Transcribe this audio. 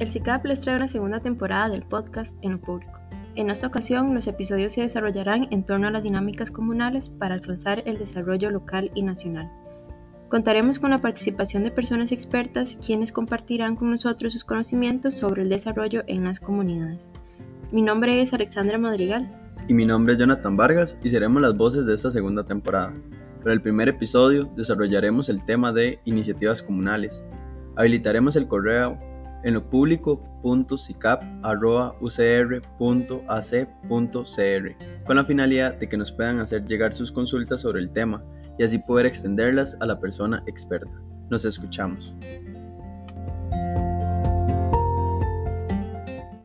El CICAP les trae una segunda temporada del podcast en público. En esta ocasión, los episodios se desarrollarán en torno a las dinámicas comunales para alcanzar el desarrollo local y nacional. Contaremos con la participación de personas expertas quienes compartirán con nosotros sus conocimientos sobre el desarrollo en las comunidades. Mi nombre es Alexandra Madrigal. Y mi nombre es Jonathan Vargas y seremos las voces de esta segunda temporada. Para el primer episodio desarrollaremos el tema de iniciativas comunales. Habilitaremos el correo en lo público.cicap.ucr.ac.cr con la finalidad de que nos puedan hacer llegar sus consultas sobre el tema y así poder extenderlas a la persona experta. Nos escuchamos.